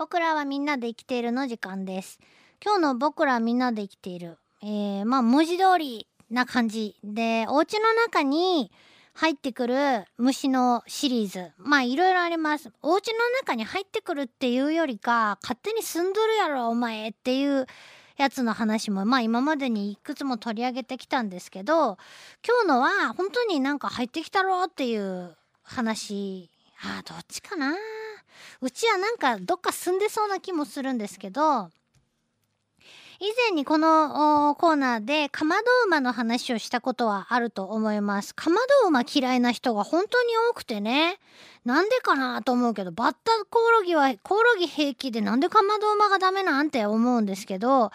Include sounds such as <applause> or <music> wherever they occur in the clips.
僕らはみんなで生きているの時間です。今日の僕らみんなで生きている。えー、まあ文字通りな感じでお家の中に入ってくる虫のシリーズ。まあいろいろあります。お家の中に入ってくるっていうよりか勝手に住んどるやろお前っていうやつの話もまあ今までにいくつも取り上げてきたんですけど今日のは本当になんか入ってきたろっていう話。あどっちかなうちはなんかどっか住んでそうな気もするんですけど以前にこのコーナーでかまど馬の話をしたことはあると思います。かまど馬嫌いな人が本当に多くてね。なんでかなと思うけど、バッタコオロギはコオロギ平気でなんでかまど馬がダメなんて思うんですけど、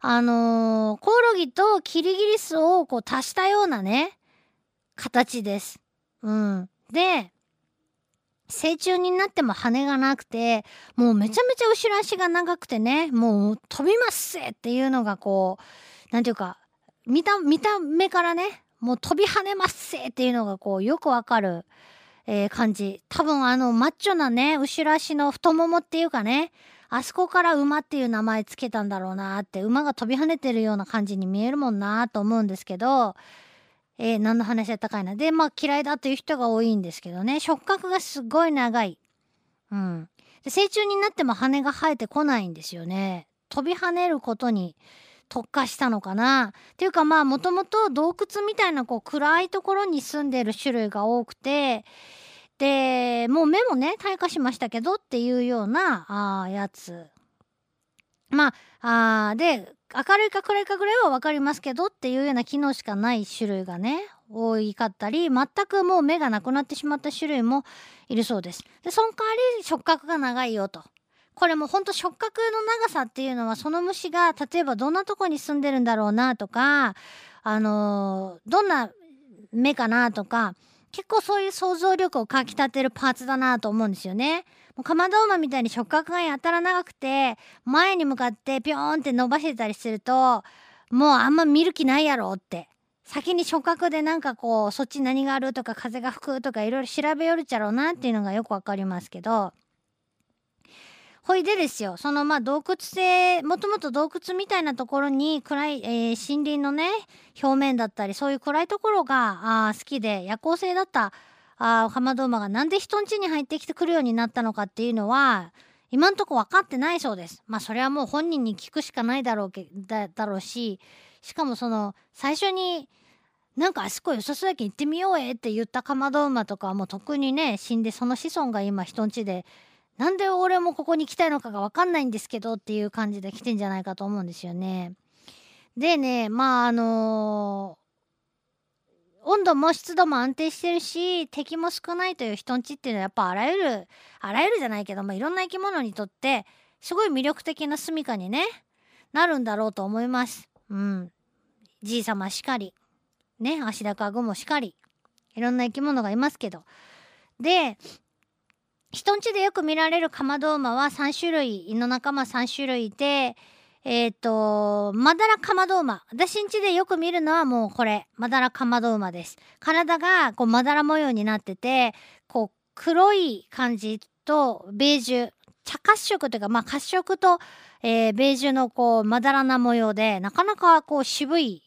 あのー、コオロギとキリギリスをこう足したようなね、形です。うん。で、成虫になっても羽がなくて、もうめちゃめちゃ後ろ足が長くてね、もう飛びますせっていうのがこう、なんていうか、見た、見た目からね、もう飛び跳ねますせっていうのがこう、よくわかる、えー、感じ。多分あの、マッチョなね、後ろ足の太ももっていうかね、あそこから馬っていう名前つけたんだろうなって、馬が飛び跳ねてるような感じに見えるもんなと思うんですけど、えー、何の話やったかいな。で、まあ嫌いだという人が多いんですけどね、触覚がすごい長い。うん。で成虫になっても羽が生えてこないんですよね。飛び跳ねることに特化したのかな。っていうかまあもともと洞窟みたいなこう暗いところに住んでる種類が多くて、で、もう目もね、退化しましたけどっていうような、あやつ。まあ、あで、明るいか暗いかぐらいは分かりますけどっていうような機能しかない種類がね多いかったり全くもう目がなくなってしまった種類もいるそうです。でその代わり触覚が長いよと。これもほんと触覚の長さっていうのはその虫が例えばどんなとこに住んでるんだろうなとかあのー、どんな目かなとか結構そういう想像力をかきたてるパーツだなと思うんですよね。もうかまど馬みたいに触覚がやたら長くて前に向かってピョーンって伸ばしてたりするともうあんま見る気ないやろって。先に触覚でなんかこうそっち何があるとか風が吹くとかいろいろ調べよるちゃろうなっていうのがよくわかりますけど。ほいでですよそのまあ洞窟性もともと洞窟みたいなところに暗い、えー、森林のね表面だったりそういう暗いところがあ好きで夜行性だったあかまど馬がなんで人ん家に入ってきてくるようになったのかっていうのは今んとこ分かってないそうです。まあそれはもう本人に聞くしかないだろうけだだろうししかもその最初になんかあそこよさそうやけん行ってみようえって言ったかまど馬とかはもう特にね死んでその子孫が今人ん家でなんで俺もここに来たいのかが分かんないんですけどっていう感じで来てんじゃないかと思うんですよね。でねまああのー温度も湿度も安定してるし敵も少ないという人んちっていうのはやっぱあらゆるあらゆるじゃないけど、まあ、いろんな生き物にとってすごい魅力的な住処にねなるんだろうと思います。うん。じいさましかりね足高グもしかりいろんな生き物がいますけどで人んちでよく見られるカマドウマは3種類胃の仲間3種類いてえっ、ー、と、マダラカマドウマ。私んちでよく見るのはもうこれ、マダラカマドウマです。体がこうマダラ模様になってて、こう黒い感じとベージュ、茶褐色というか、まあ褐色と、えー、ベージュのこうまだらな模様で、なかなかこう渋い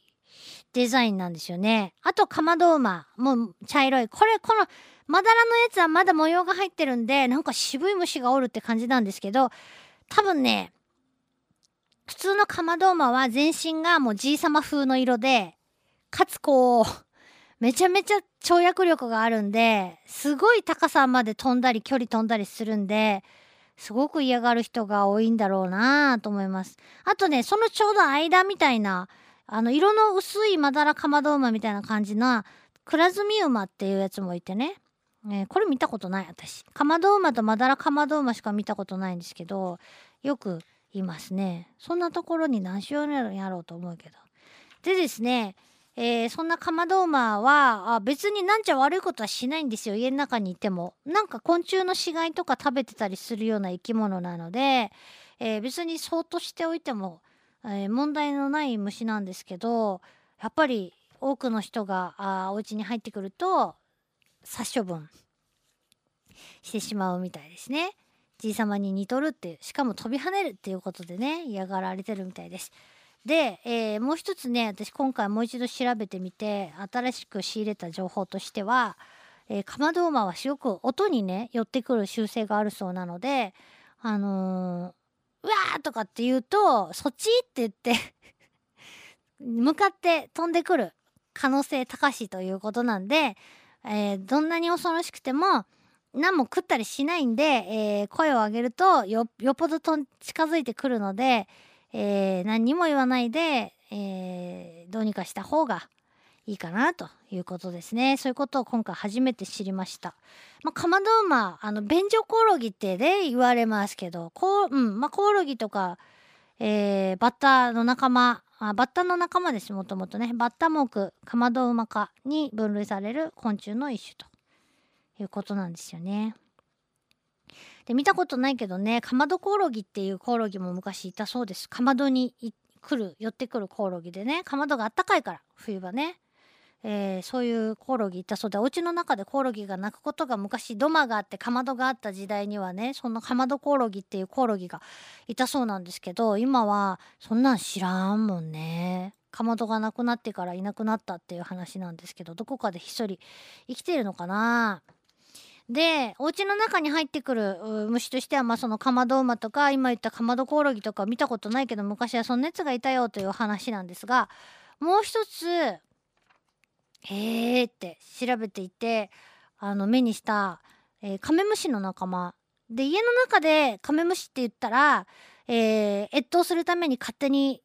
デザインなんですよね。あと、カマドウマ。も茶色い。これ、この、まだらのやつはまだ模様が入ってるんで、なんか渋い虫がおるって感じなんですけど、多分ね、普通のかまど馬は全身がもうじいさま風の色で、かつこう、めちゃめちゃ跳躍力があるんで、すごい高さまで飛んだり距離飛んだりするんで、すごく嫌がる人が多いんだろうなと思います。あとね、そのちょうど間みたいな、あの、色の薄いまだらかまど馬みたいな感じな、クラズミ馬っていうやつもいてね。ねこれ見たことない私。かまど馬とまだらかまど馬しか見たことないんですけど、よくいますね。そんなところに何しようやろうと思うけど。でですね、えー、そんなカマドウマはあ別になんちゃ悪いことはしないんですよ家の中にいてもなんか昆虫の死骸とか食べてたりするような生き物なので、えー、別にそうとしておいても、えー、問題のない虫なんですけどやっぱり多くの人があお家に入ってくると殺処分してしまうみたいですね。じいさまに似とるってしかも飛び跳ねるっていうことでね嫌がられてるみたいです。で、えー、もう一つね私今回もう一度調べてみて新しく仕入れた情報としては、えー、かまど馬はすごく音にね寄ってくる習性があるそうなのであのー、うわーとかって言うとそっちって言って <laughs> 向かって飛んでくる可能性高しということなんで、えー、どんなに恐ろしくても何も食ったりしないんで、えー、声を上げるとよっぽどと近づいてくるので、えー、何にも言わないで、えー、どうにかした方がいいかなということですね。そういうことを今回初めて知りました。まあ、かまど馬、あの、便所コオロギってね、言われますけど、こう、うん、まあ、コオロギとか、えー、バッタの仲間、あバッタの仲間です、もともとね。バッタ目、かまど馬科に分類される昆虫の一種ということなんですよね。で見たことないけどねかまどコオロギっていうコオロギも昔いたそうです。かまどに来る寄ってくるコオロギでねかまどがあったかいから冬場ね、えー、そういうコオロギいたそうでお家の中でコオロギが鳴くことが昔土間があってかまどがあった時代にはねそんなかまどコオロギっていうコオロギがいたそうなんですけど今はそんなん知らんもんね。かまどがなくなってからいなくなったっていう話なんですけどどこかでひっそり生きてるのかな？でお家の中に入ってくる虫としてはまあそのカマドウマとか今言ったカマドコオロギとか見たことないけど昔はそんなやつがいたよという話なんですがもう一つへえって調べていてあの目にした、えー、カメムシの仲間。で家の中でカメムシって言ったら、えー、越冬するために勝手に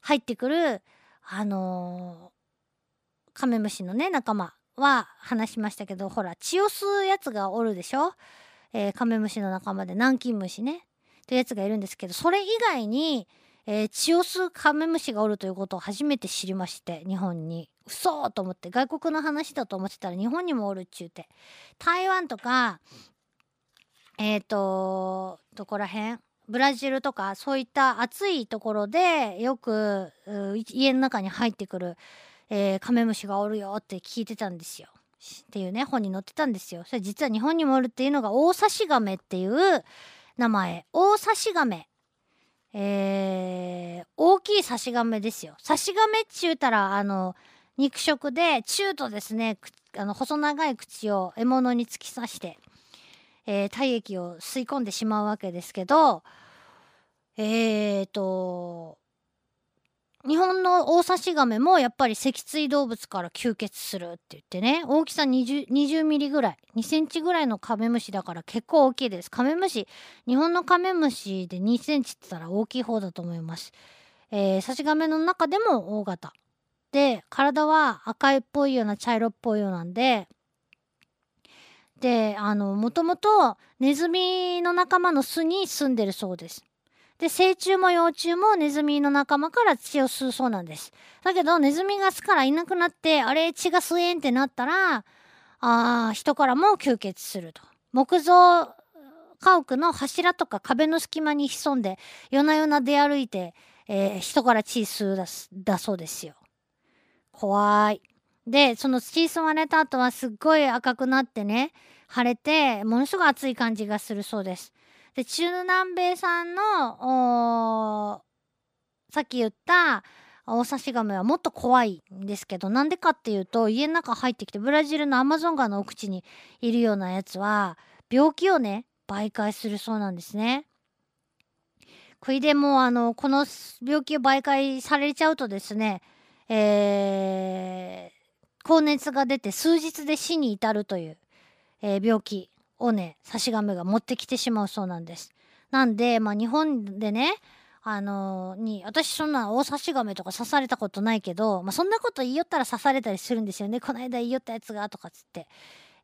入ってくるあのー、カメムシのね仲間。は話しましたけどほら血を吸うやつがおるでしょ、えー、カメムシの仲間で南京虫ね。というやつがいるんですけどそれ以外に、えー、血を吸うカメムシがおるということを初めて知りまして日本に。嘘と思って外国の話だと思ってたら日本にもおるっちゅうて。台湾とかえっ、ー、とどこら辺？ブラジルとかそういった暑いところでよく家の中に入ってくるえー、カメムシがおるよって聞いてたんですよ。っていうね本に載ってたんですよ。それ実は日本にもおるっていうのがオオサシガメっていう名前オオサシガメ。えー、大きいサシガメですよ。サシガメっちゅうたらあの肉食で中途ですねあの細長い口を獲物に突き刺して、えー、体液を吸い込んでしまうわけですけどえーと日本のオオサシガメもやっぱり脊椎動物から吸血するって言ってね。大きさ 20, 20ミリぐらい。2センチぐらいのカメムシだから結構大きいです。カメムシ日本のカメムシで2センチって言ったら大きい方だと思います、えー、サシガメの中でも大型。で体は赤いっぽいような茶色っぽいようなんで。であのもともとネズミの仲間の巣に住んでるそうです。で、成虫も幼虫もネズミの仲間から血を吸うそうなんです。だけど、ネズミが巣からいなくなって、あれ、血が吸えんってなったら、あ人からも吸血すると。木造家屋の柱とか壁の隙間に潜んで、夜な夜な出歩いて、えー、人から血吸うだだそうですよ。怖い。で、その血吸われた後はすっごい赤くなってね、腫れて、ものすごい熱い感じがするそうです。で中南米産のさっき言ったオオサシガメはもっと怖いんですけどなんでかっていうと家の中入ってきてブラジルのアマゾン川の奥地にいるようなやつは病気をね媒介するそうなんですね。これでもうあのこの病気を媒介されちゃうとですね、えー、高熱が出て数日で死に至るという、えー、病気をね差し亀が持ってきてしまうそうなんです。なんで、まあ、日本でねあの、に私そんな大差し亀とか刺されたことないけど、まあ、そんなこと言いよったら刺されたりするんですよね。この間言いよったやつがとかつって、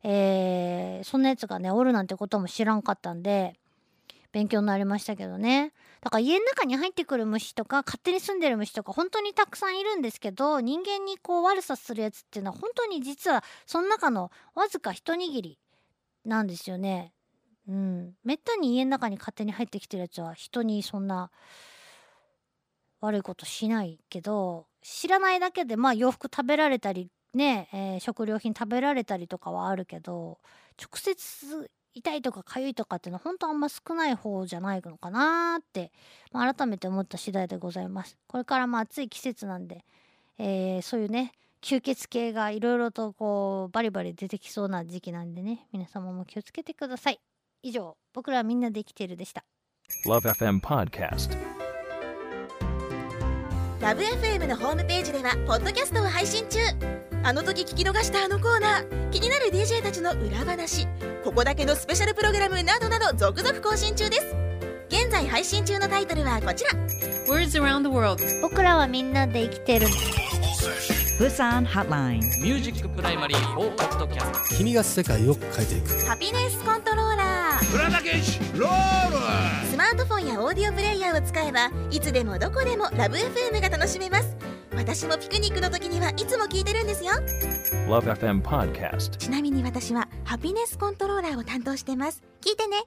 えー、そんなやつがねおるなんてことも知らんかったんで勉強になりましたけどね。だから家の中に入ってくる虫とか勝手に住んでる虫とか本当にたくさんいるんですけど人間にこう悪さするやつっていうのは本当に実はその中のわずか一握りなんですよね。うん。めったに家の中に勝手に入ってきてるやつは人にそんな悪いことしないけど知らないだけでまあ洋服食べられたりね、えー、食料品食べられたりとかはあるけど直接痛いとか痒いとかっていうのは本当あんま少ない方じゃないのかなーって、まあ改めて思った次第でございます。これからまあ暑い季節なんで、えーそういうね吸血系がいろいろとこうバリバリ出てきそうな時期なんでね皆様も気をつけてください。以上僕らはみんなで生きているでした。Love FM Podcast. ラブ f m のホームページではポッドキャストを配信中あの時聞き逃したあのコーナー気になる DJ たちの裏話ここだけのスペシャルプログラムなどなど続々更新中です現在配信中のタイトルはこちら Words around the world. 僕らはみんなで生きてる Busan Hotline. ミュージックプライマリー4ポッドキャスト君が世界を変えていく。ハピネスコントローラー。浦田健士ロール。スマートフォンやオーディオプレイヤーを使えばいつでもどこでもラブ f m が楽しめます。私もピクニックの時にはいつも聞いてるんですよ。Love FM Podcast. ちなみに私はハピネスコントローラーを担当してます。聞いてね